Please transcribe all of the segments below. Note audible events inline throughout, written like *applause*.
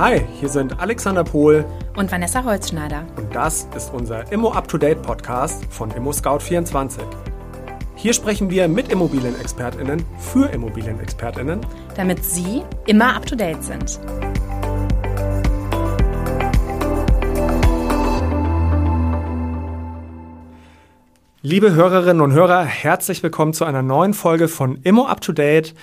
Hi, hier sind Alexander Pohl und Vanessa Holzschneider. Und das ist unser Immo Up to Date Podcast von Immo Scout 24. Hier sprechen wir mit Immobilienexpertinnen für Immobilienexpertinnen, damit Sie immer up to date sind. Liebe Hörerinnen und Hörer, herzlich willkommen zu einer neuen Folge von Immo Up to Date.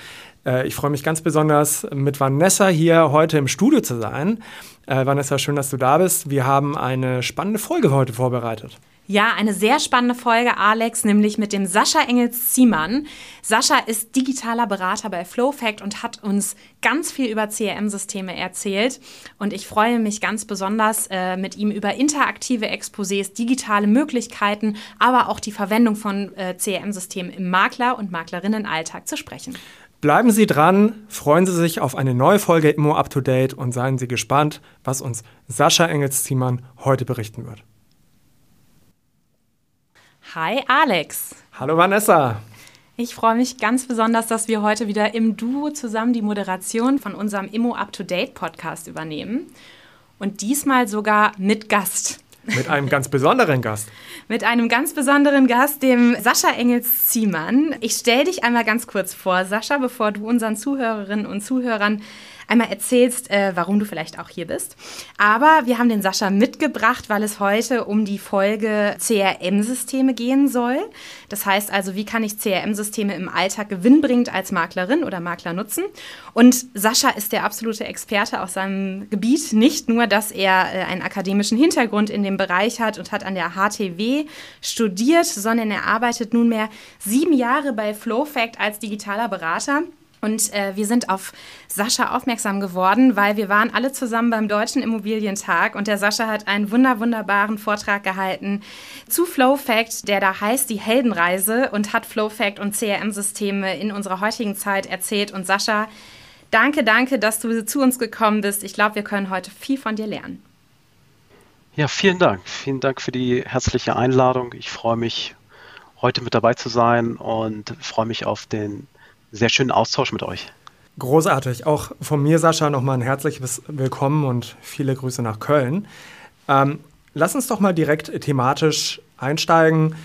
Äh, ich freue mich ganz besonders, mit Vanessa hier heute im Studio zu sein. Äh, Vanessa, schön, dass du da bist. Wir haben eine spannende Folge heute vorbereitet. Ja, eine sehr spannende Folge, Alex, nämlich mit dem Sascha Engels-Ziemann. Sascha ist digitaler Berater bei FlowFact und hat uns ganz viel über CRM-Systeme erzählt. Und ich freue mich ganz besonders, äh, mit ihm über interaktive Exposés, digitale Möglichkeiten, aber auch die Verwendung von äh, CRM-Systemen im Makler- und Maklerinnenalltag zu sprechen. Bleiben Sie dran, freuen Sie sich auf eine neue Folge Immo Up to Date und seien Sie gespannt, was uns Sascha Engels-Ziemann heute berichten wird. Hi Alex. Hallo Vanessa. Ich freue mich ganz besonders, dass wir heute wieder im Duo zusammen die Moderation von unserem Immo Up to Date Podcast übernehmen. Und diesmal sogar mit Gast. Mit einem ganz besonderen Gast. *laughs* Mit einem ganz besonderen Gast, dem Sascha Engels-Ziemann. Ich stelle dich einmal ganz kurz vor, Sascha, bevor du unseren Zuhörerinnen und Zuhörern einmal erzählst, äh, warum du vielleicht auch hier bist. Aber wir haben den Sascha mitgebracht, weil es heute um die Folge CRM-Systeme gehen soll. Das heißt also, wie kann ich CRM-Systeme im Alltag gewinnbringend als Maklerin oder Makler nutzen? Und Sascha ist der absolute Experte aus seinem Gebiet. Nicht nur, dass er äh, einen akademischen Hintergrund in dem Bereich hat und hat an der HTW studiert, sondern er arbeitet nunmehr sieben Jahre bei FlowFact als digitaler Berater. Und äh, wir sind auf Sascha aufmerksam geworden, weil wir waren alle zusammen beim Deutschen Immobilientag und der Sascha hat einen wunder wunderbaren Vortrag gehalten zu FlowFact, der da heißt die Heldenreise und hat FlowFact und CRM-Systeme in unserer heutigen Zeit erzählt. Und Sascha, danke, danke, dass du zu uns gekommen bist. Ich glaube, wir können heute viel von dir lernen. Ja, vielen Dank. Vielen Dank für die herzliche Einladung. Ich freue mich, heute mit dabei zu sein und freue mich auf den sehr schönen Austausch mit euch. Großartig. Auch von mir, Sascha, nochmal ein herzliches Willkommen und viele Grüße nach Köln. Ähm, lass uns doch mal direkt thematisch einsteigen.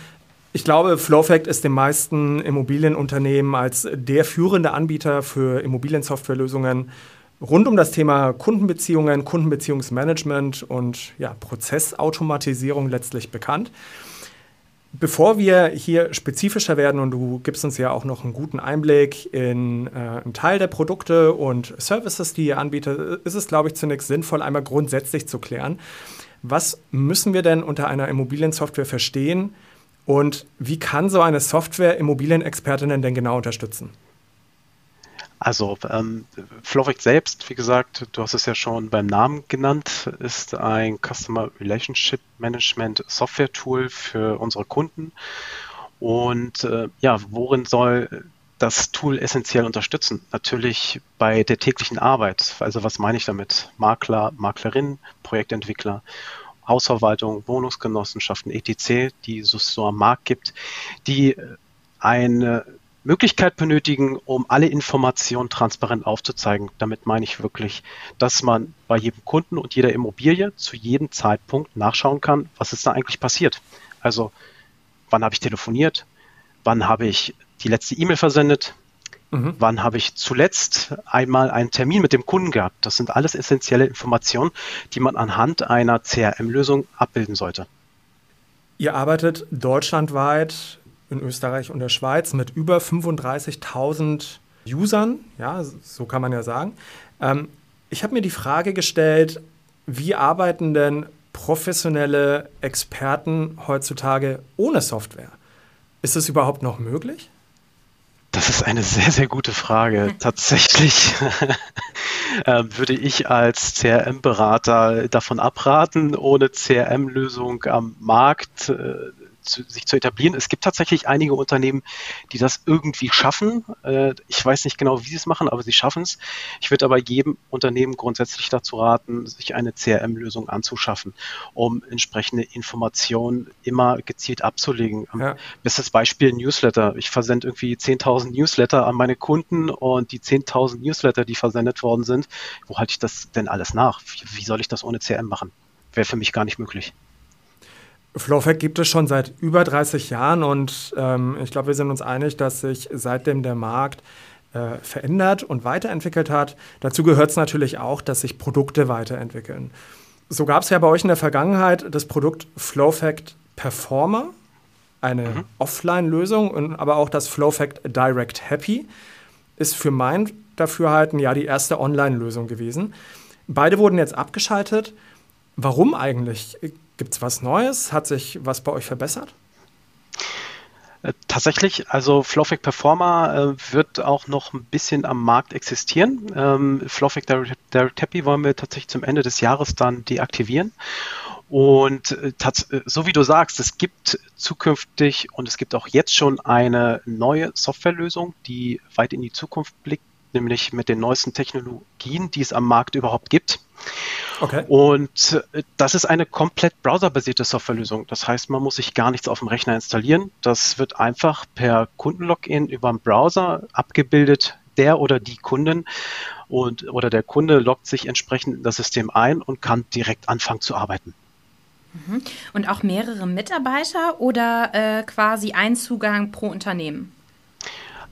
Ich glaube, Flowfact ist den meisten Immobilienunternehmen als der führende Anbieter für Immobiliensoftwarelösungen rund um das Thema Kundenbeziehungen, Kundenbeziehungsmanagement und ja, Prozessautomatisierung letztlich bekannt. Bevor wir hier spezifischer werden und du gibst uns ja auch noch einen guten Einblick in äh, einen Teil der Produkte und Services, die ihr anbietet, ist es, glaube ich, zunächst sinnvoll, einmal grundsätzlich zu klären. Was müssen wir denn unter einer Immobiliensoftware verstehen und wie kann so eine Software Immobilienexpertinnen denn genau unterstützen? Also ähm, Flowfact selbst, wie gesagt, du hast es ja schon beim Namen genannt, ist ein Customer Relationship Management Software Tool für unsere Kunden. Und äh, ja, worin soll das Tool essentiell unterstützen? Natürlich bei der täglichen Arbeit. Also was meine ich damit? Makler, Maklerin, Projektentwickler, Hausverwaltung, Wohnungsgenossenschaften, etc., die es so am Markt gibt, die eine Möglichkeit benötigen, um alle Informationen transparent aufzuzeigen. Damit meine ich wirklich, dass man bei jedem Kunden und jeder Immobilie zu jedem Zeitpunkt nachschauen kann, was ist da eigentlich passiert. Also, wann habe ich telefoniert? Wann habe ich die letzte E-Mail versendet? Mhm. Wann habe ich zuletzt einmal einen Termin mit dem Kunden gehabt? Das sind alles essentielle Informationen, die man anhand einer CRM-Lösung abbilden sollte. Ihr arbeitet deutschlandweit in Österreich und der Schweiz mit über 35.000 Usern, ja, so kann man ja sagen. Ähm, ich habe mir die Frage gestellt, wie arbeiten denn professionelle Experten heutzutage ohne Software? Ist es überhaupt noch möglich? Das ist eine sehr, sehr gute Frage. *laughs* Tatsächlich *laughs* äh, würde ich als CRM-Berater davon abraten, ohne CRM-Lösung am Markt äh, zu, sich zu etablieren. Es gibt tatsächlich einige Unternehmen, die das irgendwie schaffen. Äh, ich weiß nicht genau, wie sie es machen, aber sie schaffen es. Ich würde aber jedem Unternehmen grundsätzlich dazu raten, sich eine CRM-Lösung anzuschaffen, um entsprechende Informationen immer gezielt abzulegen. Ja. Bestes Beispiel Newsletter. Ich versende irgendwie 10.000 Newsletter an meine Kunden und die 10.000 Newsletter, die versendet worden sind, wo halte ich das denn alles nach? Wie, wie soll ich das ohne CRM machen? Wäre für mich gar nicht möglich. Flowfact gibt es schon seit über 30 Jahren und ähm, ich glaube, wir sind uns einig, dass sich seitdem der Markt äh, verändert und weiterentwickelt hat. Dazu gehört es natürlich auch, dass sich Produkte weiterentwickeln. So gab es ja bei euch in der Vergangenheit das Produkt Flowfact Performer, eine mhm. Offline-Lösung, aber auch das Flowfact Direct Happy ist für mein Dafürhalten ja die erste Online-Lösung gewesen. Beide wurden jetzt abgeschaltet. Warum eigentlich? Gibt es was Neues? Hat sich was bei euch verbessert? Äh, tatsächlich, also Flowfic Performer äh, wird auch noch ein bisschen am Markt existieren. Ähm, Flowfic Direct, Happy wollen wir tatsächlich zum Ende des Jahres dann deaktivieren. Und äh, äh, so wie du sagst, es gibt zukünftig und es gibt auch jetzt schon eine neue Softwarelösung, die weit in die Zukunft blickt, nämlich mit den neuesten Technologien, die es am Markt überhaupt gibt. Okay. Und äh, das ist eine komplett browserbasierte Softwarelösung. Das heißt, man muss sich gar nichts auf dem Rechner installieren. Das wird einfach per Kundenlogin über den Browser abgebildet, der oder die Kunden und oder der Kunde loggt sich entsprechend in das System ein und kann direkt anfangen zu arbeiten. Mhm. Und auch mehrere Mitarbeiter oder äh, quasi ein Zugang pro Unternehmen?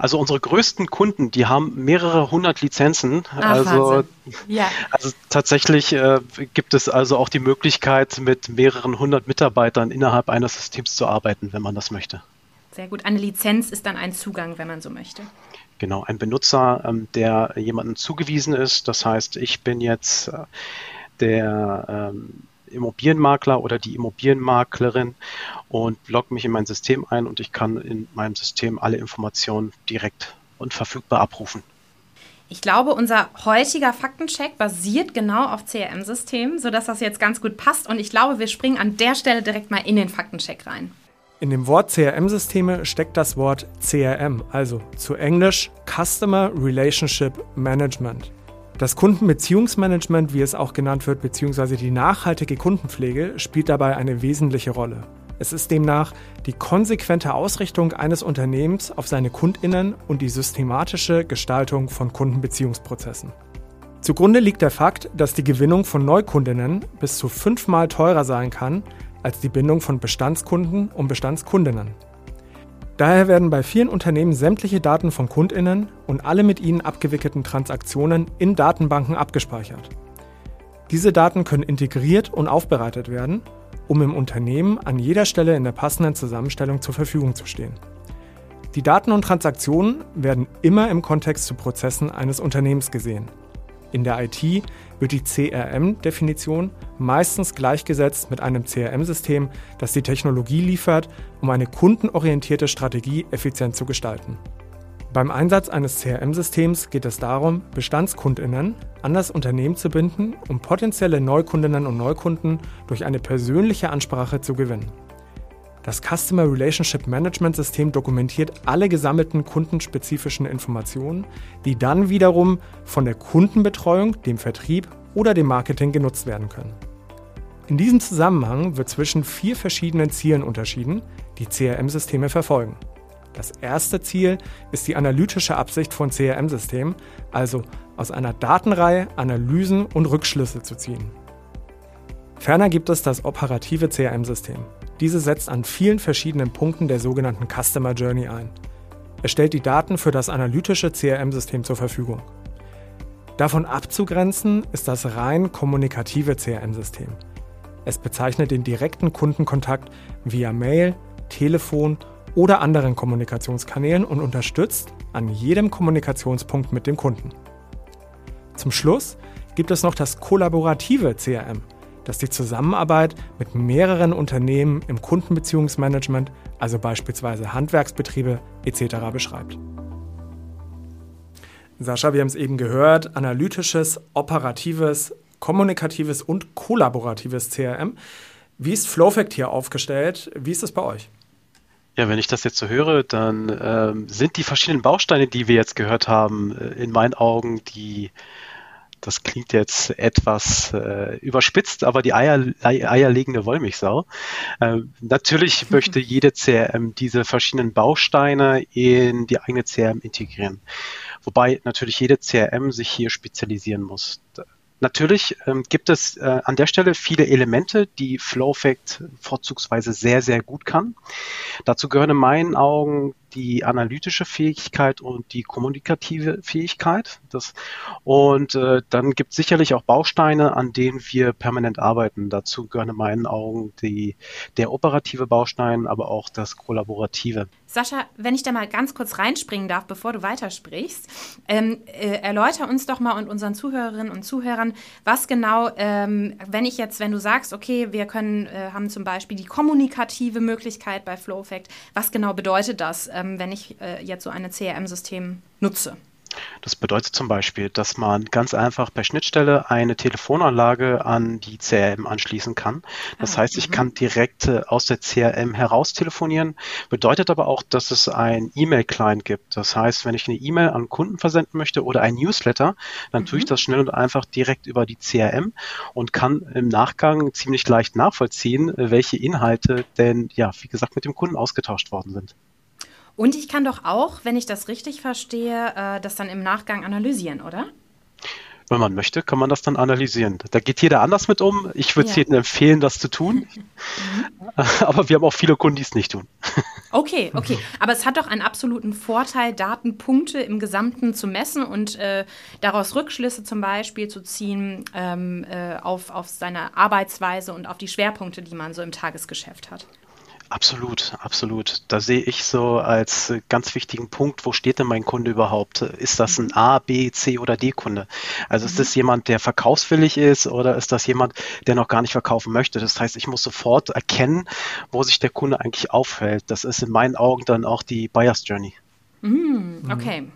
Also unsere größten Kunden, die haben mehrere hundert Lizenzen. Ach, also, ja. also tatsächlich äh, gibt es also auch die Möglichkeit, mit mehreren hundert Mitarbeitern innerhalb eines Systems zu arbeiten, wenn man das möchte. Sehr gut. Eine Lizenz ist dann ein Zugang, wenn man so möchte. Genau, ein Benutzer, ähm, der jemandem zugewiesen ist. Das heißt, ich bin jetzt äh, der ähm, Immobilienmakler oder die Immobilienmaklerin und logge mich in mein System ein und ich kann in meinem System alle Informationen direkt und verfügbar abrufen. Ich glaube, unser heutiger Faktencheck basiert genau auf CRM-Systemen, sodass das jetzt ganz gut passt. Und ich glaube, wir springen an der Stelle direkt mal in den Faktencheck rein. In dem Wort CRM-Systeme steckt das Wort CRM, also zu Englisch Customer Relationship Management. Das Kundenbeziehungsmanagement, wie es auch genannt wird, beziehungsweise die nachhaltige Kundenpflege, spielt dabei eine wesentliche Rolle. Es ist demnach die konsequente Ausrichtung eines Unternehmens auf seine Kundinnen und die systematische Gestaltung von Kundenbeziehungsprozessen. Zugrunde liegt der Fakt, dass die Gewinnung von Neukundinnen bis zu fünfmal teurer sein kann als die Bindung von Bestandskunden und Bestandskundinnen. Daher werden bei vielen Unternehmen sämtliche Daten von Kundinnen und alle mit ihnen abgewickelten Transaktionen in Datenbanken abgespeichert. Diese Daten können integriert und aufbereitet werden, um im Unternehmen an jeder Stelle in der passenden Zusammenstellung zur Verfügung zu stehen. Die Daten und Transaktionen werden immer im Kontext zu Prozessen eines Unternehmens gesehen. In der IT wird die CRM-Definition meistens gleichgesetzt mit einem CRM-System, das die Technologie liefert, um eine kundenorientierte Strategie effizient zu gestalten. Beim Einsatz eines CRM-Systems geht es darum, Bestandskundinnen an das Unternehmen zu binden, um potenzielle Neukundinnen und Neukunden durch eine persönliche Ansprache zu gewinnen. Das Customer Relationship Management System dokumentiert alle gesammelten kundenspezifischen Informationen, die dann wiederum von der Kundenbetreuung, dem Vertrieb oder dem Marketing genutzt werden können. In diesem Zusammenhang wird zwischen vier verschiedenen Zielen unterschieden, die CRM-Systeme verfolgen. Das erste Ziel ist die analytische Absicht von CRM-Systemen, also aus einer Datenreihe Analysen und Rückschlüsse zu ziehen. Ferner gibt es das operative CRM-System. Diese setzt an vielen verschiedenen Punkten der sogenannten Customer Journey ein. Es stellt die Daten für das analytische CRM-System zur Verfügung. Davon abzugrenzen ist das rein kommunikative CRM-System. Es bezeichnet den direkten Kundenkontakt via Mail, Telefon oder anderen Kommunikationskanälen und unterstützt an jedem Kommunikationspunkt mit dem Kunden. Zum Schluss gibt es noch das kollaborative CRM, das die Zusammenarbeit mit mehreren Unternehmen im Kundenbeziehungsmanagement, also beispielsweise Handwerksbetriebe etc. beschreibt. Sascha, wir haben es eben gehört, analytisches, operatives, kommunikatives und kollaboratives CRM. Wie ist Flowfact hier aufgestellt? Wie ist es bei euch? Ja, wenn ich das jetzt so höre, dann ähm, sind die verschiedenen Bausteine, die wir jetzt gehört haben, äh, in meinen Augen die das klingt jetzt etwas äh, überspitzt, aber die Eier, eierlegende Wollmilchsau. Äh, natürlich *laughs* möchte jede CRM diese verschiedenen Bausteine in die eigene CRM integrieren. Wobei natürlich jede CRM sich hier spezialisieren muss. Natürlich ähm, gibt es äh, an der Stelle viele Elemente, die FlowFact vorzugsweise sehr, sehr gut kann. Dazu gehören in meinen Augen die analytische Fähigkeit und die kommunikative Fähigkeit. Das, und äh, dann gibt es sicherlich auch Bausteine, an denen wir permanent arbeiten. Dazu gehören in meinen Augen die, der operative Baustein, aber auch das kollaborative. Sascha, wenn ich da mal ganz kurz reinspringen darf, bevor du weitersprichst, ähm, äh, erläuter uns doch mal und unseren Zuhörerinnen und Zuhörern, was genau, ähm, wenn ich jetzt, wenn du sagst, okay, wir können, äh, haben zum Beispiel die kommunikative Möglichkeit bei FlowFact, was genau bedeutet das? Ähm, wenn ich äh, jetzt so ein CRM-System nutze? Das bedeutet zum Beispiel, dass man ganz einfach per Schnittstelle eine Telefonanlage an die CRM anschließen kann. Das ah, heißt, ich mhm. kann direkt äh, aus der CRM heraus telefonieren. Bedeutet aber auch, dass es ein E-Mail-Client gibt. Das heißt, wenn ich eine E-Mail an Kunden versenden möchte oder ein Newsletter, dann mhm. tue ich mhm. das schnell und einfach direkt über die CRM und kann im Nachgang ziemlich leicht nachvollziehen, welche Inhalte denn, ja, wie gesagt, mit dem Kunden ausgetauscht worden sind. Und ich kann doch auch, wenn ich das richtig verstehe, äh, das dann im Nachgang analysieren, oder? Wenn man möchte, kann man das dann analysieren. Da geht jeder anders mit um. Ich würde es ja. jedem empfehlen, das zu tun. Mhm. *laughs* *laughs* Aber wir haben auch viele Kunden, die es nicht tun. *laughs* Okay, okay. Aber es hat doch einen absoluten Vorteil, Datenpunkte im Gesamten zu messen und äh, daraus Rückschlüsse zum Beispiel zu ziehen ähm, äh, auf, auf seine Arbeitsweise und auf die Schwerpunkte, die man so im Tagesgeschäft hat. Absolut, absolut. Da sehe ich so als ganz wichtigen Punkt, wo steht denn mein Kunde überhaupt? Ist das ein A, B, C oder D Kunde? Also ist mhm. das jemand, der verkaufswillig ist oder ist das jemand, der noch gar nicht verkaufen möchte? Das heißt, ich muss sofort erkennen, wo sich der Kunde eigentlich aufhält. Das ist in meinen Augen dann auch die Buyer's Journey. Mhm, okay. Mhm.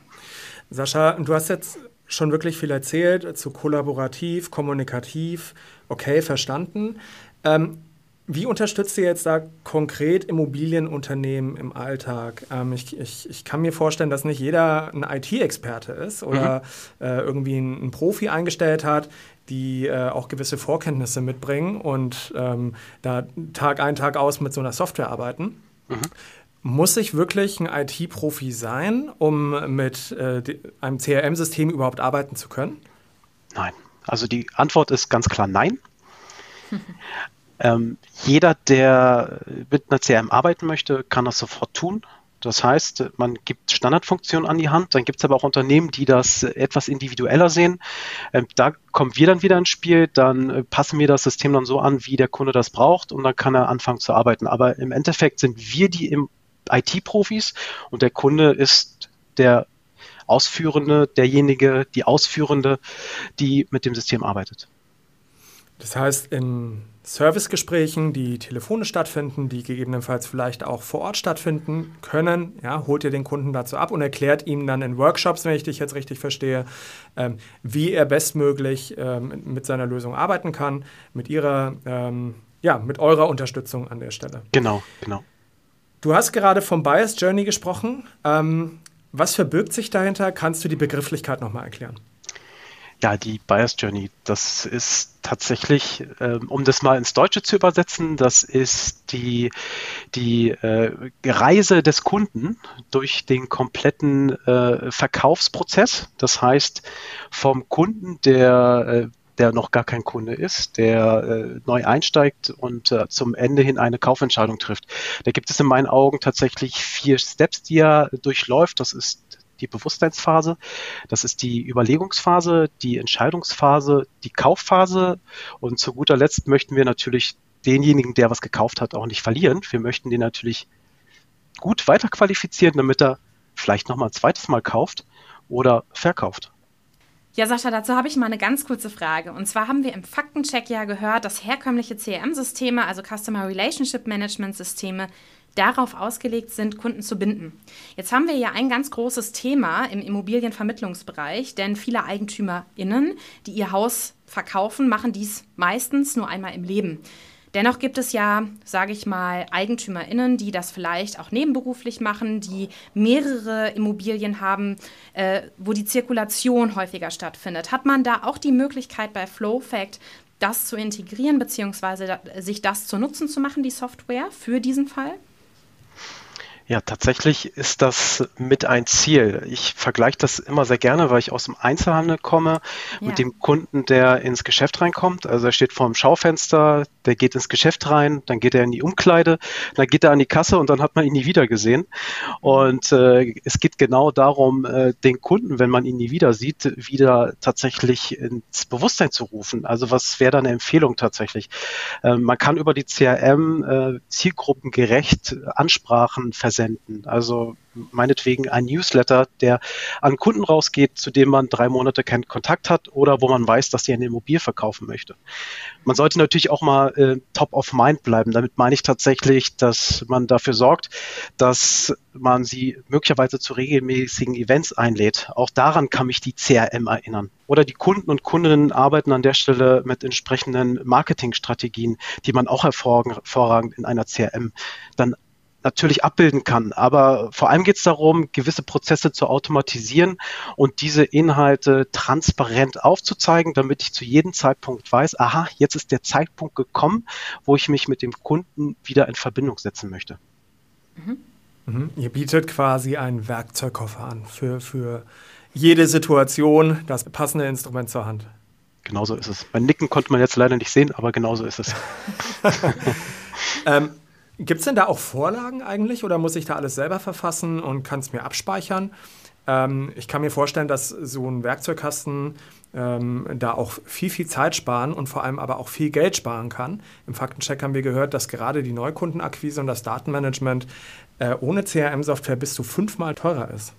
Sascha, du hast jetzt schon wirklich viel erzählt zu kollaborativ, kommunikativ. Okay, verstanden. Ähm, wie unterstützt ihr jetzt da konkret Immobilienunternehmen im Alltag? Ähm, ich, ich, ich, kann mir vorstellen, dass nicht jeder ein IT-Experte ist oder mhm. äh, irgendwie einen, Profi eingestellt hat, die äh, auch gewisse Vorkenntnisse mitbringen und ähm, da Tag ein, Tag aus mit so einer Software arbeiten. Mhm. Muss ich wirklich ein IT-Profi sein, um mit äh, einem CRM-System überhaupt arbeiten zu können? Nein. Also die Antwort ist ganz klar nein. *laughs* Ähm, jeder, der mit einer CRM arbeiten möchte, kann das sofort tun. Das heißt, man gibt Standardfunktionen an die Hand, dann gibt es aber auch Unternehmen, die das etwas individueller sehen. Ähm, da kommen wir dann wieder ins Spiel, dann äh, passen wir das System dann so an, wie der Kunde das braucht und dann kann er anfangen zu arbeiten. Aber im Endeffekt sind wir die IT-Profis und der Kunde ist der Ausführende, derjenige, die Ausführende, die mit dem System arbeitet. Das heißt, in Servicegesprächen, die telefonisch stattfinden, die gegebenenfalls vielleicht auch vor Ort stattfinden können, ja, holt ihr den Kunden dazu ab und erklärt ihm dann in Workshops, wenn ich dich jetzt richtig verstehe, ähm, wie er bestmöglich ähm, mit seiner Lösung arbeiten kann, mit ihrer, ähm, ja, mit eurer Unterstützung an der Stelle. Genau, genau. Du hast gerade vom Bias Journey gesprochen. Ähm, was verbirgt sich dahinter? Kannst du die Begrifflichkeit nochmal erklären? Ja, die Bias Journey, das ist tatsächlich, ähm, um das mal ins Deutsche zu übersetzen, das ist die, die äh, Reise des Kunden durch den kompletten äh, Verkaufsprozess. Das heißt, vom Kunden, der äh, der noch gar kein Kunde ist, der äh, neu einsteigt und äh, zum Ende hin eine Kaufentscheidung trifft. Da gibt es in meinen Augen tatsächlich vier Steps, die er durchläuft. Das ist die Bewusstseinsphase, das ist die Überlegungsphase, die Entscheidungsphase, die Kaufphase und zu guter Letzt möchten wir natürlich denjenigen, der was gekauft hat, auch nicht verlieren. Wir möchten den natürlich gut weiterqualifizieren, damit er vielleicht nochmal ein zweites Mal kauft oder verkauft. Ja, Sascha, dazu habe ich mal eine ganz kurze Frage. Und zwar haben wir im Faktencheck ja gehört, dass herkömmliche CRM-Systeme, also Customer Relationship Management Systeme, darauf ausgelegt sind, Kunden zu binden. Jetzt haben wir ja ein ganz großes Thema im Immobilienvermittlungsbereich, denn viele EigentümerInnen, die ihr Haus verkaufen, machen dies meistens nur einmal im Leben. Dennoch gibt es ja, sage ich mal, EigentümerInnen, die das vielleicht auch nebenberuflich machen, die mehrere Immobilien haben, äh, wo die Zirkulation häufiger stattfindet. Hat man da auch die Möglichkeit bei FlowFact, das zu integrieren, beziehungsweise sich das zu Nutzen zu machen, die Software für diesen Fall? Ja, tatsächlich ist das mit ein Ziel. Ich vergleiche das immer sehr gerne, weil ich aus dem Einzelhandel komme, ja. mit dem Kunden, der ins Geschäft reinkommt. Also er steht vor dem Schaufenster, der geht ins Geschäft rein, dann geht er in die Umkleide, dann geht er an die Kasse und dann hat man ihn nie wieder gesehen. Und äh, es geht genau darum, äh, den Kunden, wenn man ihn nie wieder sieht, wieder tatsächlich ins Bewusstsein zu rufen. Also was wäre da eine Empfehlung tatsächlich? Äh, man kann über die CRM äh, zielgruppengerecht Ansprachen versenden versenden. Also meinetwegen ein Newsletter, der an Kunden rausgeht, zu dem man drei Monate keinen Kontakt hat oder wo man weiß, dass sie eine Immobilie verkaufen möchte. Man sollte natürlich auch mal äh, top of mind bleiben. Damit meine ich tatsächlich, dass man dafür sorgt, dass man sie möglicherweise zu regelmäßigen Events einlädt. Auch daran kann mich die CRM erinnern. Oder die Kunden und Kundinnen arbeiten an der Stelle mit entsprechenden Marketingstrategien, die man auch hervorragend in einer CRM dann natürlich abbilden kann. Aber vor allem geht es darum, gewisse Prozesse zu automatisieren und diese Inhalte transparent aufzuzeigen, damit ich zu jedem Zeitpunkt weiß, aha, jetzt ist der Zeitpunkt gekommen, wo ich mich mit dem Kunden wieder in Verbindung setzen möchte. Mhm. Mhm. Ihr bietet quasi einen Werkzeugkoffer an für, für jede Situation das passende Instrument zur Hand. Genauso ist es. Mein Nicken konnte man jetzt leider nicht sehen, aber genauso ist es. *laughs* *laughs* ähm, Gibt es denn da auch Vorlagen eigentlich oder muss ich da alles selber verfassen und kann es mir abspeichern? Ähm, ich kann mir vorstellen, dass so ein Werkzeugkasten ähm, da auch viel, viel Zeit sparen und vor allem aber auch viel Geld sparen kann. Im Faktencheck haben wir gehört, dass gerade die Neukundenakquise und das Datenmanagement äh, ohne CRM-Software bis zu fünfmal teurer ist.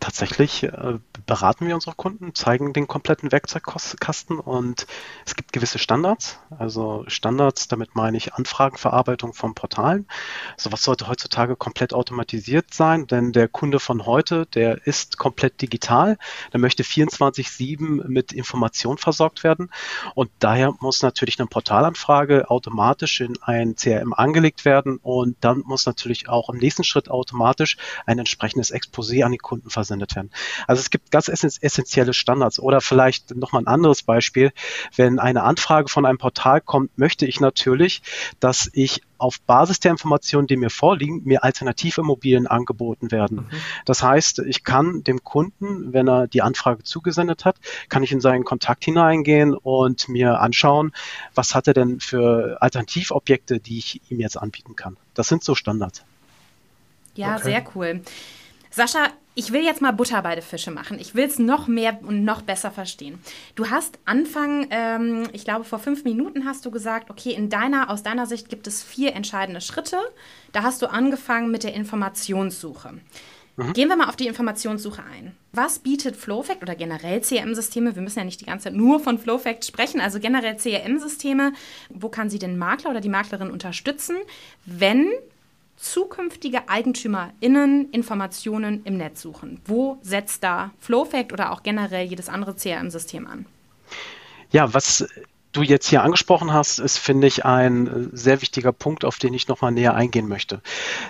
Tatsächlich äh, beraten wir unsere Kunden, zeigen den kompletten Werkzeugkasten und es gibt gewisse Standards. Also Standards, damit meine ich Anfragenverarbeitung von Portalen. Sowas sollte heutzutage komplett automatisiert sein, denn der Kunde von heute, der ist komplett digital, der möchte 24-7 mit Information versorgt werden und daher muss natürlich eine Portalanfrage automatisch in ein CRM angelegt werden und dann muss natürlich auch im nächsten Schritt automatisch ein entsprechendes Exposé an die Kunden versendet versendet werden. Also es gibt ganz essentielle Standards. Oder vielleicht nochmal ein anderes Beispiel. Wenn eine Anfrage von einem Portal kommt, möchte ich natürlich, dass ich auf Basis der Informationen, die mir vorliegen, mir Alternativimmobilien angeboten werden. Mhm. Das heißt, ich kann dem Kunden, wenn er die Anfrage zugesendet hat, kann ich in seinen Kontakt hineingehen und mir anschauen, was hat er denn für Alternativobjekte, die ich ihm jetzt anbieten kann. Das sind so Standards. Ja, okay. sehr cool. Sascha, ich will jetzt mal Butter bei den Fische machen. Ich will es noch mehr und noch besser verstehen. Du hast Anfang, ähm, ich glaube vor fünf Minuten hast du gesagt, okay, in deiner, aus deiner Sicht gibt es vier entscheidende Schritte. Da hast du angefangen mit der Informationssuche. Mhm. Gehen wir mal auf die Informationssuche ein. Was bietet Flowfact oder generell CRM-Systeme? Wir müssen ja nicht die ganze Zeit nur von Flowfact sprechen, also generell CRM-Systeme. Wo kann sie den Makler oder die Maklerin unterstützen, wenn zukünftige EigentümerInnen Informationen im Netz suchen? Wo setzt da Flowfact oder auch generell jedes andere CRM-System an? Ja, was du jetzt hier angesprochen hast, ist, finde ich, ein äh, sehr wichtiger Punkt, auf den ich nochmal näher eingehen möchte.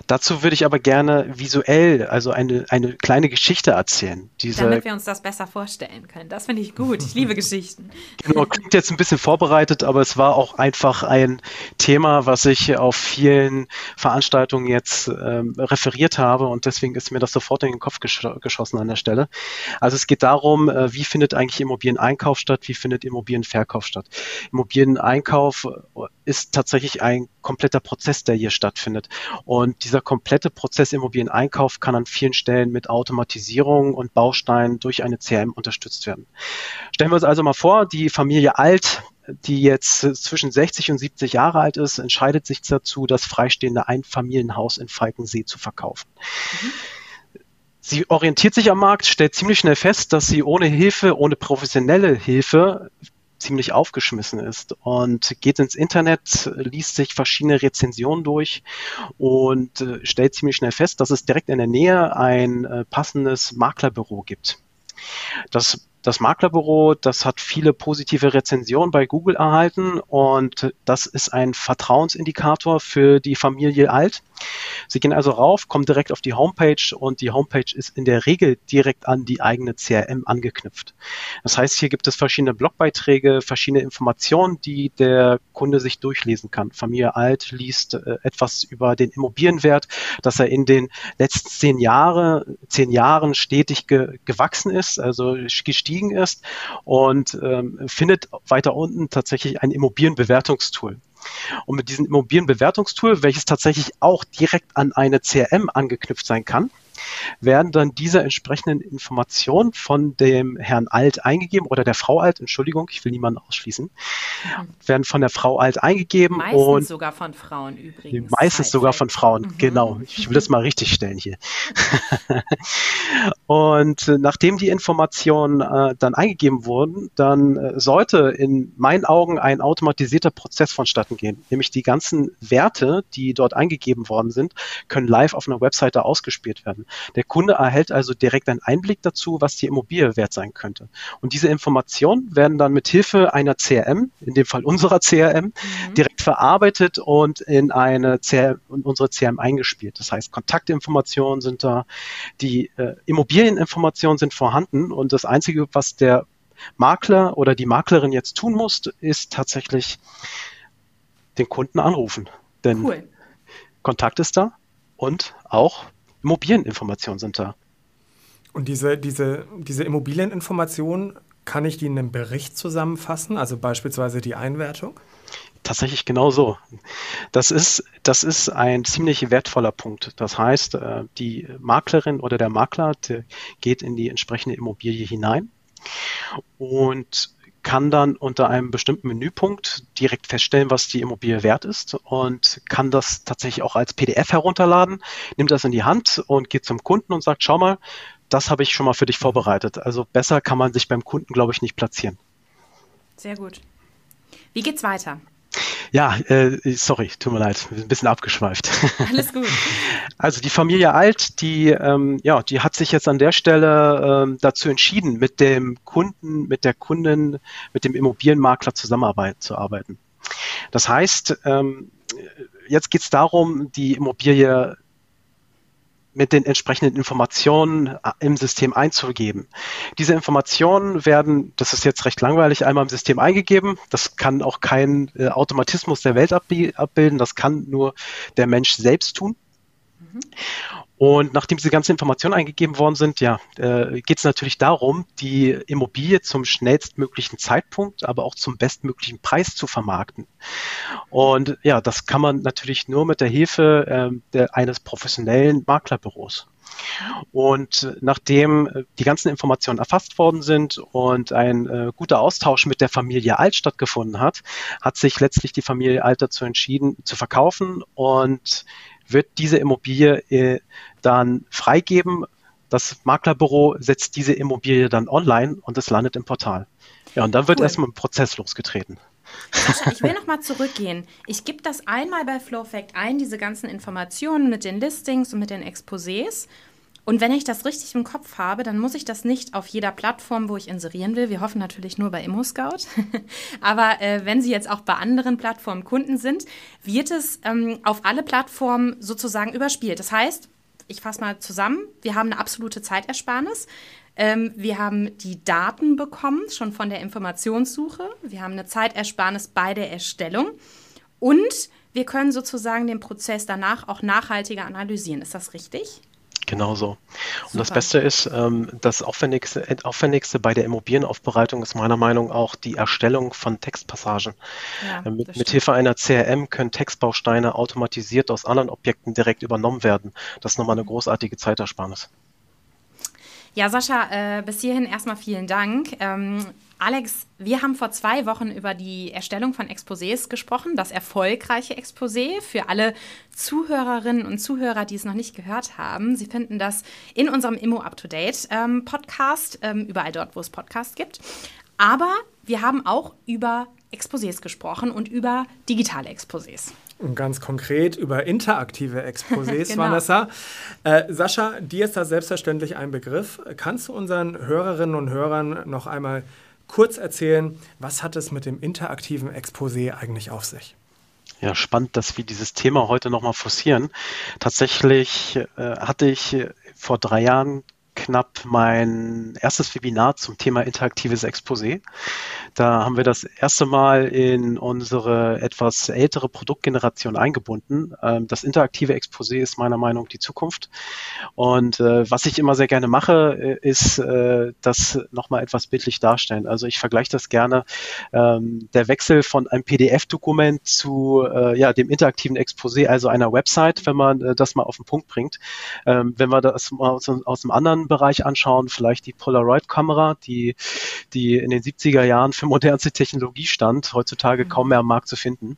Dazu würde ich aber gerne visuell, also eine, eine kleine Geschichte erzählen. Diese Damit wir uns das besser vorstellen können. Das finde ich gut. Ich liebe Geschichten. *laughs* Genau, klingt jetzt ein bisschen vorbereitet, aber es war auch einfach ein Thema, was ich auf vielen Veranstaltungen jetzt ähm, referiert habe und deswegen ist mir das sofort in den Kopf gesch geschossen an der Stelle. Also es geht darum, äh, wie findet eigentlich Immobilieneinkauf statt, wie findet Immobilienverkauf statt. Immobilieneinkauf ist tatsächlich ein kompletter Prozess, der hier stattfindet. Und dieser komplette Prozess Immobilieneinkauf kann an vielen Stellen mit Automatisierung und Bausteinen durch eine CRM unterstützt werden. Stellen wir uns also mal vor, die Familie Alt, die jetzt zwischen 60 und 70 Jahre alt ist, entscheidet sich dazu, das freistehende Einfamilienhaus in Falkensee zu verkaufen. Mhm. Sie orientiert sich am Markt, stellt ziemlich schnell fest, dass sie ohne Hilfe, ohne professionelle Hilfe ziemlich aufgeschmissen ist und geht ins Internet, liest sich verschiedene Rezensionen durch und äh, stellt ziemlich schnell fest, dass es direkt in der Nähe ein äh, passendes Maklerbüro gibt. Das das Maklerbüro, das hat viele positive Rezensionen bei Google erhalten und das ist ein Vertrauensindikator für die Familie Alt. Sie gehen also rauf, kommen direkt auf die Homepage und die Homepage ist in der Regel direkt an die eigene CRM angeknüpft. Das heißt, hier gibt es verschiedene Blogbeiträge, verschiedene Informationen, die der Kunde sich durchlesen kann. Familie Alt liest äh, etwas über den Immobilienwert, dass er in den letzten zehn Jahre, zehn Jahren stetig ge gewachsen ist, also gestiegen ist und ähm, findet weiter unten tatsächlich ein Immobilienbewertungstool. Und mit diesem Immobilienbewertungstool, welches tatsächlich auch direkt an eine CRM angeknüpft sein kann, werden dann diese entsprechenden Informationen von dem Herrn Alt eingegeben oder der Frau Alt, Entschuldigung, ich will niemanden ausschließen, mhm. werden von der Frau Alt eingegeben. Meistens und sogar von Frauen übrigens. Meistens sogar von Frauen, mhm. genau. Ich will das mal richtig stellen hier. *laughs* und äh, nachdem die Informationen äh, dann eingegeben wurden, dann äh, sollte in meinen Augen ein automatisierter Prozess vonstatten gehen. Nämlich die ganzen Werte, die dort eingegeben worden sind, können live auf einer Webseite ausgespielt werden. Der Kunde erhält also direkt einen Einblick dazu, was die Immobilie wert sein könnte. Und diese Informationen werden dann mit Hilfe einer CRM, in dem Fall unserer CRM, mhm. direkt verarbeitet und in eine CRM, in unsere CRM eingespielt. Das heißt, Kontaktinformationen sind da, die äh, Immobilieninformationen sind vorhanden und das Einzige, was der Makler oder die Maklerin jetzt tun muss, ist tatsächlich den Kunden anrufen. Denn cool. Kontakt ist da und auch Immobilieninformationen sind da. Und diese, diese, diese Immobilieninformationen, kann ich die in einem Bericht zusammenfassen, also beispielsweise die Einwertung? Tatsächlich genau so. Das ist, das ist ein ziemlich wertvoller Punkt. Das heißt, äh, die Maklerin oder der Makler der geht in die entsprechende Immobilie hinein und kann dann unter einem bestimmten Menüpunkt direkt feststellen, was die Immobilie wert ist und kann das tatsächlich auch als PDF herunterladen, nimmt das in die Hand und geht zum Kunden und sagt, schau mal, das habe ich schon mal für dich vorbereitet. Also besser kann man sich beim Kunden, glaube ich, nicht platzieren. Sehr gut. Wie geht's weiter? Ja, äh, sorry, tut mir leid, ein bisschen abgeschweift. *laughs* Alles gut. Also die Familie Alt, die, ähm, ja, die hat sich jetzt an der Stelle ähm, dazu entschieden, mit dem Kunden, mit der Kundin, mit dem Immobilienmakler zusammenzuarbeiten. Das heißt, ähm, jetzt geht es darum, die Immobilie mit den entsprechenden Informationen äh, im System einzugeben. Diese Informationen werden, das ist jetzt recht langweilig, einmal im System eingegeben. Das kann auch kein äh, Automatismus der Welt abbilden. Das kann nur der Mensch selbst tun. Mhm. Und nachdem diese ganzen Informationen eingegeben worden sind, ja, äh, geht es natürlich darum, die Immobilie zum schnellstmöglichen Zeitpunkt, aber auch zum bestmöglichen Preis zu vermarkten. Und ja, das kann man natürlich nur mit der Hilfe äh, der, eines professionellen Maklerbüros. Und nachdem die ganzen Informationen erfasst worden sind und ein äh, guter Austausch mit der Familie Alt stattgefunden hat, hat sich letztlich die Familie Alt dazu entschieden, zu verkaufen und wird diese Immobilie äh, dann freigeben. Das Maklerbüro setzt diese Immobilie dann online und es landet im Portal. Ja, und dann wird cool. erstmal ein Prozess losgetreten. Sascha, ich will nochmal zurückgehen. Ich gebe das einmal bei FlowFact ein, diese ganzen Informationen mit den Listings und mit den Exposés. Und wenn ich das richtig im Kopf habe, dann muss ich das nicht auf jeder Plattform, wo ich inserieren will. Wir hoffen natürlich nur bei ImmoScout. *laughs* Aber äh, wenn Sie jetzt auch bei anderen Plattformen Kunden sind, wird es ähm, auf alle Plattformen sozusagen überspielt. Das heißt, ich fasse mal zusammen, wir haben eine absolute Zeitersparnis. Ähm, wir haben die Daten bekommen, schon von der Informationssuche. Wir haben eine Zeitersparnis bei der Erstellung. Und wir können sozusagen den Prozess danach auch nachhaltiger analysieren. Ist das richtig? Genau so. Und das Beste ist, ähm, das Aufwendigste, Aufwendigste bei der Immobilienaufbereitung ist meiner Meinung nach auch die Erstellung von Textpassagen. Ja, äh, mit, mit Hilfe einer CRM können Textbausteine automatisiert aus anderen Objekten direkt übernommen werden. Das ist nochmal eine mhm. großartige Zeitersparnis. Ja, Sascha, äh, bis hierhin erstmal vielen Dank. Ähm, Alex, wir haben vor zwei Wochen über die Erstellung von Exposés gesprochen, das erfolgreiche Exposé für alle Zuhörerinnen und Zuhörer, die es noch nicht gehört haben. Sie finden das in unserem Immo Up to Date ähm, Podcast, ähm, überall dort, wo es Podcasts gibt. Aber wir haben auch über Exposés gesprochen und über digitale Exposés. Und ganz konkret über interaktive Exposés, *laughs* genau. Vanessa. Äh, Sascha, dir ist das selbstverständlich ein Begriff. Kannst du unseren Hörerinnen und Hörern noch einmal kurz erzählen, was hat es mit dem interaktiven Exposé eigentlich auf sich? Ja, spannend, dass wir dieses Thema heute nochmal forcieren. Tatsächlich äh, hatte ich vor drei Jahren knapp mein erstes Webinar zum Thema interaktives Exposé. Da haben wir das erste Mal in unsere etwas ältere Produktgeneration eingebunden. Ähm, das interaktive Exposé ist meiner Meinung nach die Zukunft. Und äh, was ich immer sehr gerne mache, äh, ist äh, das nochmal etwas bildlich darstellen. Also ich vergleiche das gerne, ähm, der Wechsel von einem PDF-Dokument zu ja, dem interaktiven Exposé, also einer Website, wenn man das mal auf den Punkt bringt. Ähm, wenn wir das mal aus, aus einem anderen Bereich anschauen, vielleicht die Polaroid-Kamera, die, die in den 70er Jahren modernste Technologie stand, heutzutage kaum mehr am Markt zu finden.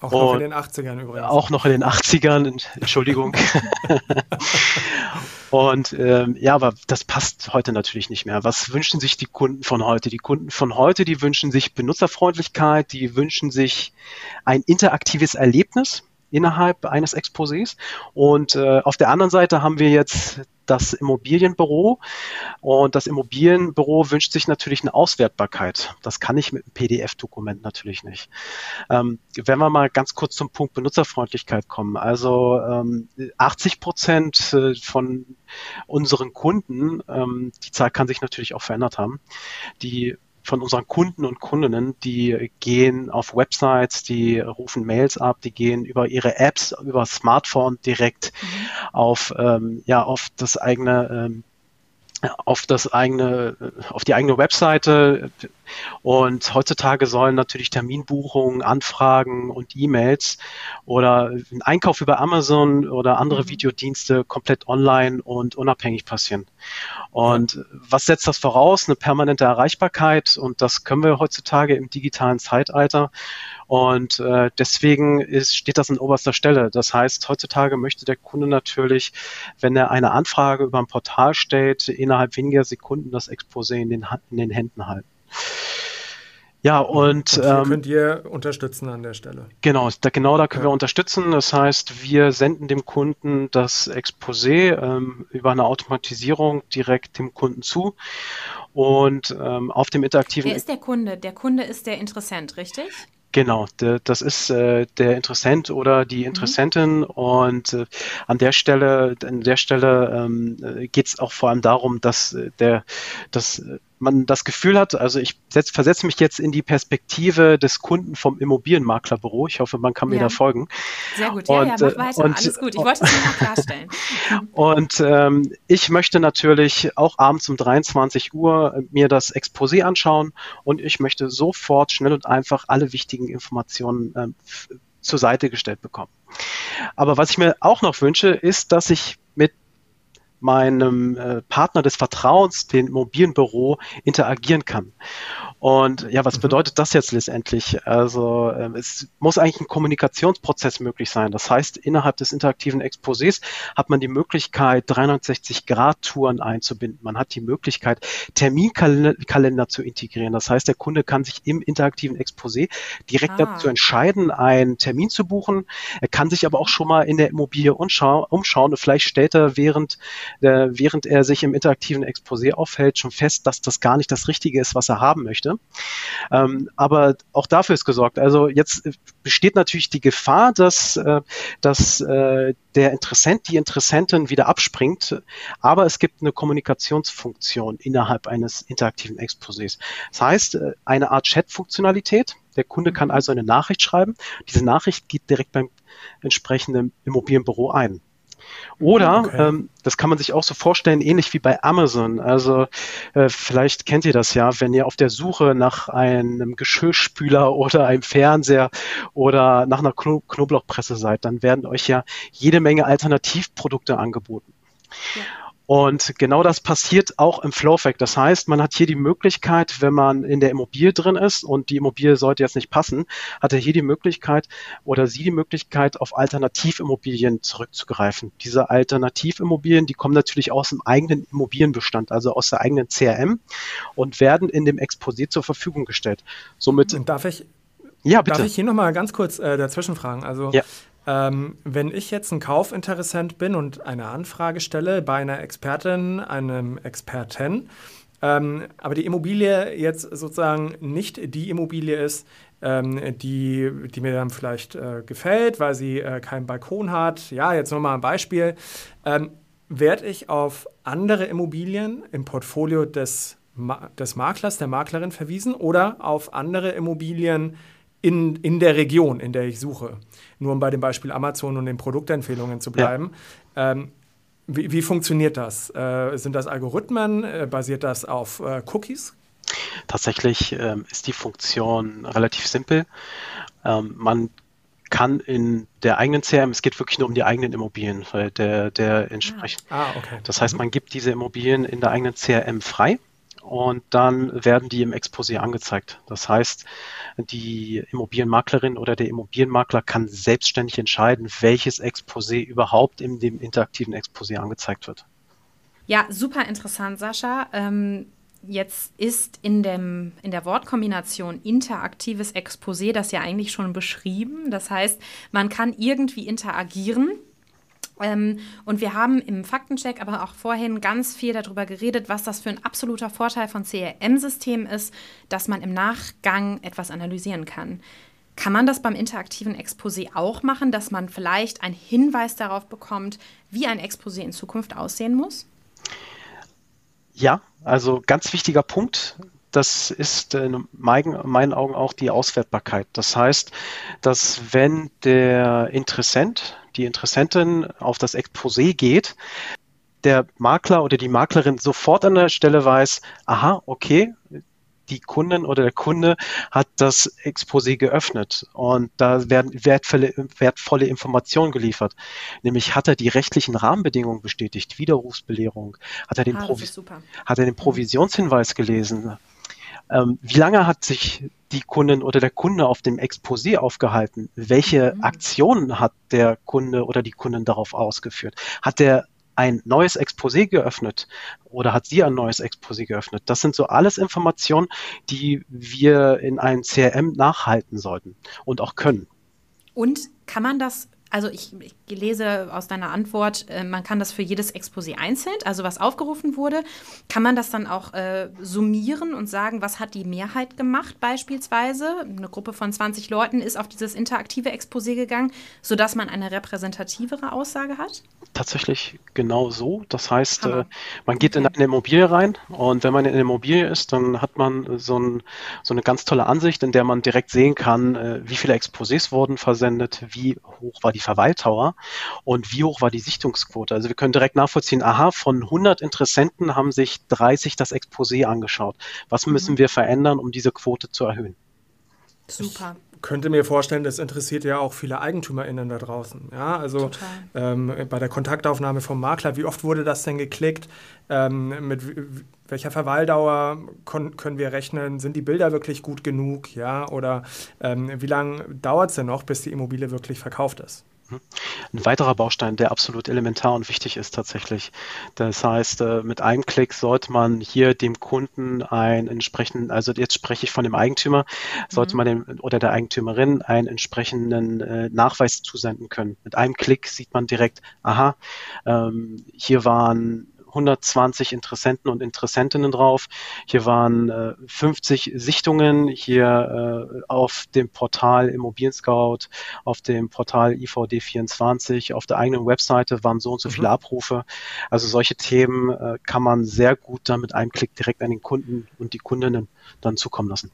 Auch noch in den 80ern übrigens. Auch noch in den 80ern, Entschuldigung. *laughs* Und ähm, ja, aber das passt heute natürlich nicht mehr. Was wünschen sich die Kunden von heute? Die Kunden von heute, die wünschen sich Benutzerfreundlichkeit, die wünschen sich ein interaktives Erlebnis innerhalb eines Exposés. Und äh, auf der anderen Seite haben wir jetzt das Immobilienbüro. Und das Immobilienbüro wünscht sich natürlich eine Auswertbarkeit. Das kann ich mit einem PDF-Dokument natürlich nicht. Ähm, wenn wir mal ganz kurz zum Punkt Benutzerfreundlichkeit kommen. Also ähm, 80 Prozent äh, von unseren Kunden, ähm, die Zahl kann sich natürlich auch verändert haben, die von unseren Kunden und Kundinnen, die gehen auf Websites, die rufen Mails ab, die gehen über ihre Apps, über Smartphone direkt mhm. auf, ähm, ja, auf das eigene ähm, auf das eigene, auf die eigene Webseite. Und heutzutage sollen natürlich Terminbuchungen, Anfragen und E-Mails oder ein Einkauf über Amazon oder andere mhm. Videodienste komplett online und unabhängig passieren. Und was setzt das voraus? Eine permanente Erreichbarkeit und das können wir heutzutage im digitalen Zeitalter. Und äh, deswegen ist, steht das an oberster Stelle. Das heißt, heutzutage möchte der Kunde natürlich, wenn er eine Anfrage über ein Portal stellt, innerhalb weniger Sekunden das Exposé in den, in den Händen halten. Ja, und, und ähm, könnt ihr unterstützen an der Stelle. Genau, da, genau da können ja. wir unterstützen. Das heißt, wir senden dem Kunden das Exposé ähm, über eine Automatisierung direkt dem Kunden zu. Und ähm, auf dem interaktiven. Wer ist der Kunde? Der Kunde ist der Interessent, richtig? Genau, de, das ist äh, der Interessent oder die mhm. Interessentin mhm. und äh, an der Stelle, an der Stelle ähm, äh, geht es auch vor allem darum, dass äh, der, dass äh, man das Gefühl hat, also ich setz, versetze mich jetzt in die Perspektive des Kunden vom Immobilienmaklerbüro. Ich hoffe, man kann mir da folgen. Sehr gut, ja, und, ja, mach äh, weiter, und, alles gut. Ich wollte es nur klarstellen. *laughs* und ähm, ich möchte natürlich auch abends um 23 Uhr mir das Exposé anschauen und ich möchte sofort schnell und einfach alle wichtigen Informationen ähm, zur Seite gestellt bekommen. Aber was ich mir auch noch wünsche, ist, dass ich meinem äh, Partner des Vertrauens, dem Immobilienbüro, interagieren kann. Und ja, was mhm. bedeutet das jetzt letztendlich? Also äh, es muss eigentlich ein Kommunikationsprozess möglich sein. Das heißt, innerhalb des interaktiven Exposés hat man die Möglichkeit, 360-Grad-Touren einzubinden. Man hat die Möglichkeit, Terminkalender zu integrieren. Das heißt, der Kunde kann sich im interaktiven Exposé direkt ah. dazu entscheiden, einen Termin zu buchen. Er kann sich aber auch schon mal in der Immobilie umschauen. umschauen. Vielleicht stellt er während äh, während er sich im interaktiven Exposé aufhält, schon fest, dass das gar nicht das Richtige ist, was er haben möchte. Ähm, aber auch dafür ist gesorgt. Also jetzt besteht natürlich die Gefahr, dass, äh, dass äh, der Interessent, die Interessentin wieder abspringt, aber es gibt eine Kommunikationsfunktion innerhalb eines interaktiven Exposés. Das heißt, äh, eine Art Chat-Funktionalität. Der Kunde kann also eine Nachricht schreiben. Diese Nachricht geht direkt beim entsprechenden Immobilienbüro ein. Oder, okay. ähm, das kann man sich auch so vorstellen, ähnlich wie bei Amazon. Also äh, vielleicht kennt ihr das ja, wenn ihr auf der Suche nach einem Geschirrspüler *laughs* oder einem Fernseher oder nach einer Kno Knoblauchpresse seid, dann werden euch ja jede Menge Alternativprodukte angeboten. Ja. Und genau das passiert auch im Flowfact. Das heißt, man hat hier die Möglichkeit, wenn man in der Immobilie drin ist und die Immobilie sollte jetzt nicht passen, hat er hier die Möglichkeit oder sie die Möglichkeit, auf Alternativimmobilien zurückzugreifen. Diese Alternativimmobilien, die kommen natürlich aus dem eigenen Immobilienbestand, also aus der eigenen CRM und werden in dem Exposé zur Verfügung gestellt. Somit darf ich Ja, bitte. Darf ich hier nochmal ganz kurz äh, dazwischen fragen? Also, ja. Ähm, wenn ich jetzt ein Kaufinteressent bin und eine Anfrage stelle bei einer Expertin, einem Experten, ähm, aber die Immobilie jetzt sozusagen nicht die Immobilie ist, ähm, die, die mir dann vielleicht äh, gefällt, weil sie äh, keinen Balkon hat. Ja, jetzt nochmal ein Beispiel. Ähm, werde ich auf andere Immobilien im Portfolio des, Ma des Maklers, der Maklerin verwiesen oder auf andere Immobilien in, in der Region, in der ich suche? Nur um bei dem Beispiel Amazon und den Produktempfehlungen zu bleiben. Ja. Ähm, wie, wie, funktioniert das? Äh, sind das Algorithmen? Äh, basiert das auf äh, Cookies? Tatsächlich ähm, ist die Funktion relativ simpel. Ähm, man kann in der eigenen CRM, es geht wirklich nur um die eigenen Immobilien, weil der, der entsprechend. Ah, okay. Das heißt, mhm. man gibt diese Immobilien in der eigenen CRM frei und dann werden die im Exposé angezeigt. Das heißt, die Immobilienmaklerin oder der Immobilienmakler kann selbstständig entscheiden, welches Exposé überhaupt in dem interaktiven Exposé angezeigt wird. Ja, super interessant, Sascha. Ähm, Jetzt ist in, dem, in der Wortkombination interaktives Exposé das ja eigentlich schon beschrieben. Das heißt, man kann irgendwie interagieren. Ähm, und wir haben im Faktencheck aber auch vorhin ganz viel darüber geredet, was das für ein absoluter Vorteil von CRM-Systemen ist, dass man im Nachgang etwas analysieren kann. Kann man das beim interaktiven Exposé auch machen, dass man vielleicht einen Hinweis darauf bekommt, wie ein Exposé in Zukunft aussehen muss? Ja, also ganz wichtiger Punkt. Das ist in meinen Augen auch die Auswertbarkeit. Das heißt, dass wenn der Interessent, die Interessentin auf das Exposé geht, der Makler oder die Maklerin sofort an der Stelle weiß, aha, okay, die Kundin oder der Kunde hat das Exposé geöffnet und da werden wertvolle, wertvolle Informationen geliefert. Nämlich hat er die rechtlichen Rahmenbedingungen bestätigt, Widerrufsbelehrung, hat er den, ah, Provi hat er den Provisionshinweis gelesen, ähm, wie lange hat sich die Kundin oder der Kunde auf dem Exposé aufgehalten? Welche mhm. Aktionen hat der Kunde oder die Kundin darauf ausgeführt? Hat der ein neues Exposé geöffnet oder hat sie ein neues Exposé geöffnet? Das sind so alles Informationen, die wir in einem CRM nachhalten sollten und auch können. Und kann man das also ich, ich, lese aus deiner Antwort, äh, man kann das für jedes Exposé einzeln, also was aufgerufen wurde. Kann man das dann auch äh, summieren und sagen, was hat die Mehrheit gemacht beispielsweise? Eine Gruppe von 20 Leuten ist auf dieses interaktive Exposé gegangen, sodass man eine repräsentativere Aussage hat? Tatsächlich genau so. Das heißt, äh, man geht okay. in eine Immobilie rein und wenn man in eine Immobilie ist, dann hat man so, ein, so eine ganz tolle Ansicht, in der man direkt sehen kann, äh, wie viele Exposés wurden versendet, wie hoch war die die Verweildauer und wie hoch war die Sichtungsquote. Also wir können direkt nachvollziehen, aha, von 100 Interessenten haben sich 30 das Exposé angeschaut. Was mhm. müssen wir verändern, um diese Quote zu erhöhen? Super könnte mir vorstellen, das interessiert ja auch viele EigentümerInnen da draußen. Ja, also ähm, bei der Kontaktaufnahme vom Makler, wie oft wurde das denn geklickt? Ähm, mit welcher Verweildauer können wir rechnen? Sind die Bilder wirklich gut genug? Ja, oder ähm, wie lange dauert es denn noch, bis die Immobilie wirklich verkauft ist? Mhm. Ein weiterer Baustein, der absolut elementar und wichtig ist tatsächlich. Das heißt, äh, mit einem Klick sollte man hier dem Kunden ein entsprechenden, also jetzt spreche ich von dem Eigentümer, sollte mhm. man dem oder der Eigentümerin einen entsprechenden äh, Nachweis zusenden können. Mit einem Klick sieht man direkt, aha, ähm, hier waren 120 Interessenten und Interessentinnen drauf. Hier waren äh, 50 Sichtungen hier äh, auf dem Portal Immobilien Scout, auf dem Portal IVD24, auf der eigenen Webseite waren so und so mhm. viele Abrufe. Also solche Themen äh, kann man sehr gut dann mit einem Klick direkt an den Kunden und die Kundinnen dann zukommen lassen.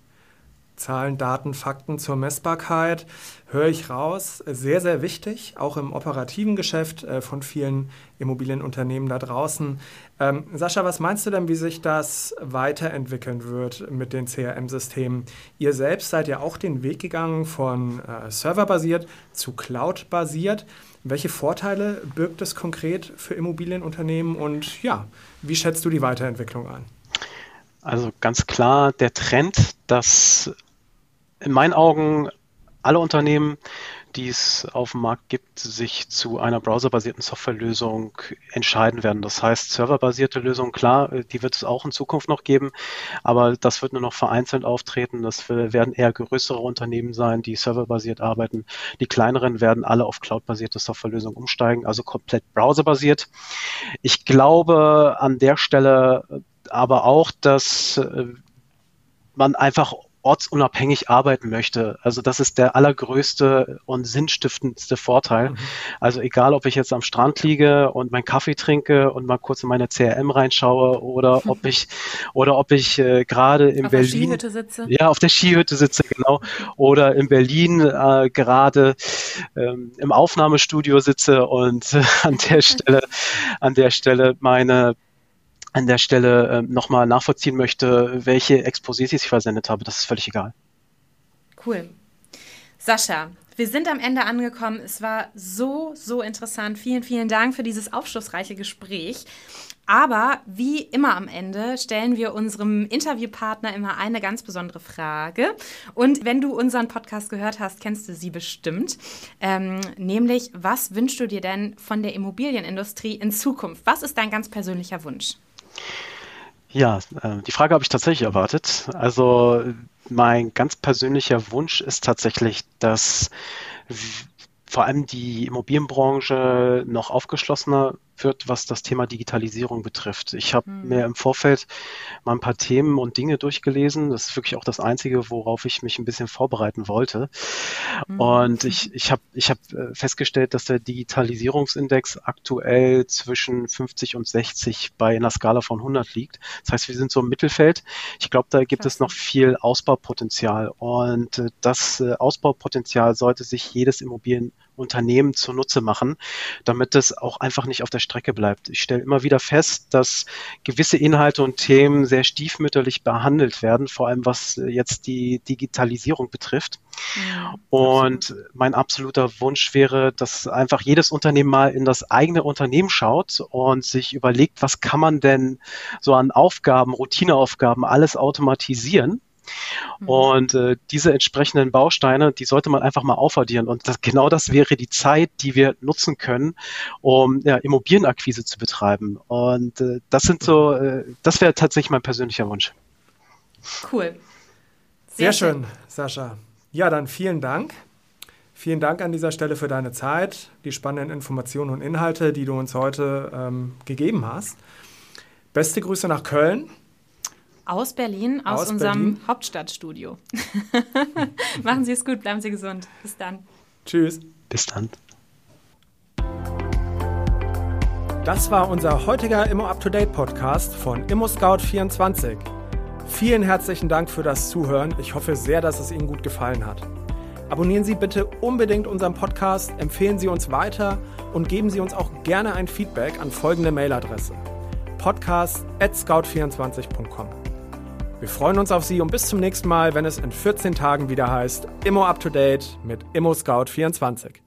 Zahlen, Daten, Fakten zur Messbarkeit höre ich raus. Sehr, sehr wichtig, auch im operativen Geschäft äh, von vielen Immobilienunternehmen da draußen. Ähm, Sascha, was meinst du denn, wie sich das weiterentwickeln wird mit den CRM-Systemen? Ihr selbst seid ja auch den Weg gegangen von äh, serverbasiert zu cloud-basiert. Welche Vorteile birgt es konkret für Immobilienunternehmen und ja, wie schätzt du die Weiterentwicklung ein? Also ganz klar der Trend, dass in meinen Augen alle Unternehmen die es auf dem Markt gibt, sich zu einer browserbasierten Softwarelösung entscheiden werden. Das heißt, serverbasierte Lösungen, klar, die wird es auch in Zukunft noch geben, aber das wird nur noch vereinzelt auftreten. Das werden eher größere Unternehmen sein, die serverbasiert arbeiten. Die kleineren werden alle auf cloudbasierte Softwarelösungen umsteigen, also komplett browserbasiert. Ich glaube an der Stelle aber auch, dass äh, man einfach ortsunabhängig arbeiten möchte. Also das ist der allergrößte und sinnstiftendste Vorteil. Mhm. Also egal, ob ich jetzt am Strand liege und meinen Kaffee trinke und mal kurz in meine CRM reinschaue oder *laughs* ob ich oder ob ich äh, gerade in auf Berlin der Skihütte sitze. ja auf der Skihütte sitze genau oder in Berlin äh, gerade ähm, im Aufnahmestudio sitze und äh, *laughs* an der Stelle an der Stelle meine an der Stelle äh, nochmal nachvollziehen möchte, welche Exposés ich versendet habe, das ist völlig egal. Cool. Sascha, wir sind am Ende angekommen. Es war so, so interessant. Vielen, vielen Dank für dieses aufschlussreiche Gespräch. Aber wie immer am Ende stellen wir unserem Interviewpartner immer eine ganz besondere Frage. Und wenn du unseren Podcast gehört hast, kennst du sie bestimmt. Ähm, nämlich, was wünschst du dir denn von der Immobilienindustrie in Zukunft? Was ist dein ganz persönlicher Wunsch? Ja, äh, die Frage habe ich tatsächlich erwartet. Also mein ganz persönlicher Wunsch ist tatsächlich, dass vor allem die Immobilienbranche noch aufgeschlossener wird, was das Thema Digitalisierung betrifft. Ich habe mhm. mir im Vorfeld mal ein paar Themen und Dinge durchgelesen. Das ist wirklich auch das Einzige, worauf ich mich ein bisschen vorbereiten wollte. Mhm. Und ich, ich habe ich hab äh, festgestellt, dass der Digitalisierungsindex aktuell zwischen 50 und 60 bei einer Skala von 100 liegt. Das heißt, wir sind so im Mittelfeld. Ich glaube, da gibt es noch viel Ausbaupotenzial. Und äh, das äh, Ausbaupotenzial sollte sich jedes Immobilien Unternehmen zunutze machen, damit es auch einfach nicht auf der Strecke bleibt. Ich stelle immer wieder fest, dass gewisse Inhalte und Themen sehr stiefmütterlich behandelt werden, vor allem was jetzt die Digitalisierung betrifft. Ja, und mein absoluter Wunsch wäre, dass einfach jedes Unternehmen mal in das eigene Unternehmen schaut und sich überlegt, was kann man denn so an Aufgaben, Routineaufgaben alles automatisieren Mhm. Und äh, diese entsprechenden Bausteine, die sollte man einfach mal aufaddieren. Und das, genau das wäre die Zeit, die wir nutzen können, um ja, Immobilienakquise zu betreiben. Und äh, das sind so, äh, das wäre tatsächlich mein persönlicher Wunsch. Cool. Sehr, Sehr schön, schön, Sascha. Ja, dann vielen Dank. Vielen Dank an dieser Stelle für deine Zeit, die spannenden Informationen und Inhalte, die du uns heute ähm, gegeben hast. Beste Grüße nach Köln. Aus Berlin, aus, aus unserem Berlin. Hauptstadtstudio. *laughs* Machen Sie es gut, bleiben Sie gesund. Bis dann. Tschüss. Bis dann. Das war unser heutiger Immo Up to Date Podcast von Immo Scout 24. Vielen herzlichen Dank für das Zuhören. Ich hoffe sehr, dass es Ihnen gut gefallen hat. Abonnieren Sie bitte unbedingt unseren Podcast, empfehlen Sie uns weiter und geben Sie uns auch gerne ein Feedback an folgende Mailadresse: podcast@scout24.com. Wir freuen uns auf Sie und bis zum nächsten Mal, wenn es in 14 Tagen wieder heißt Immo Up to Date mit Immo Scout 24.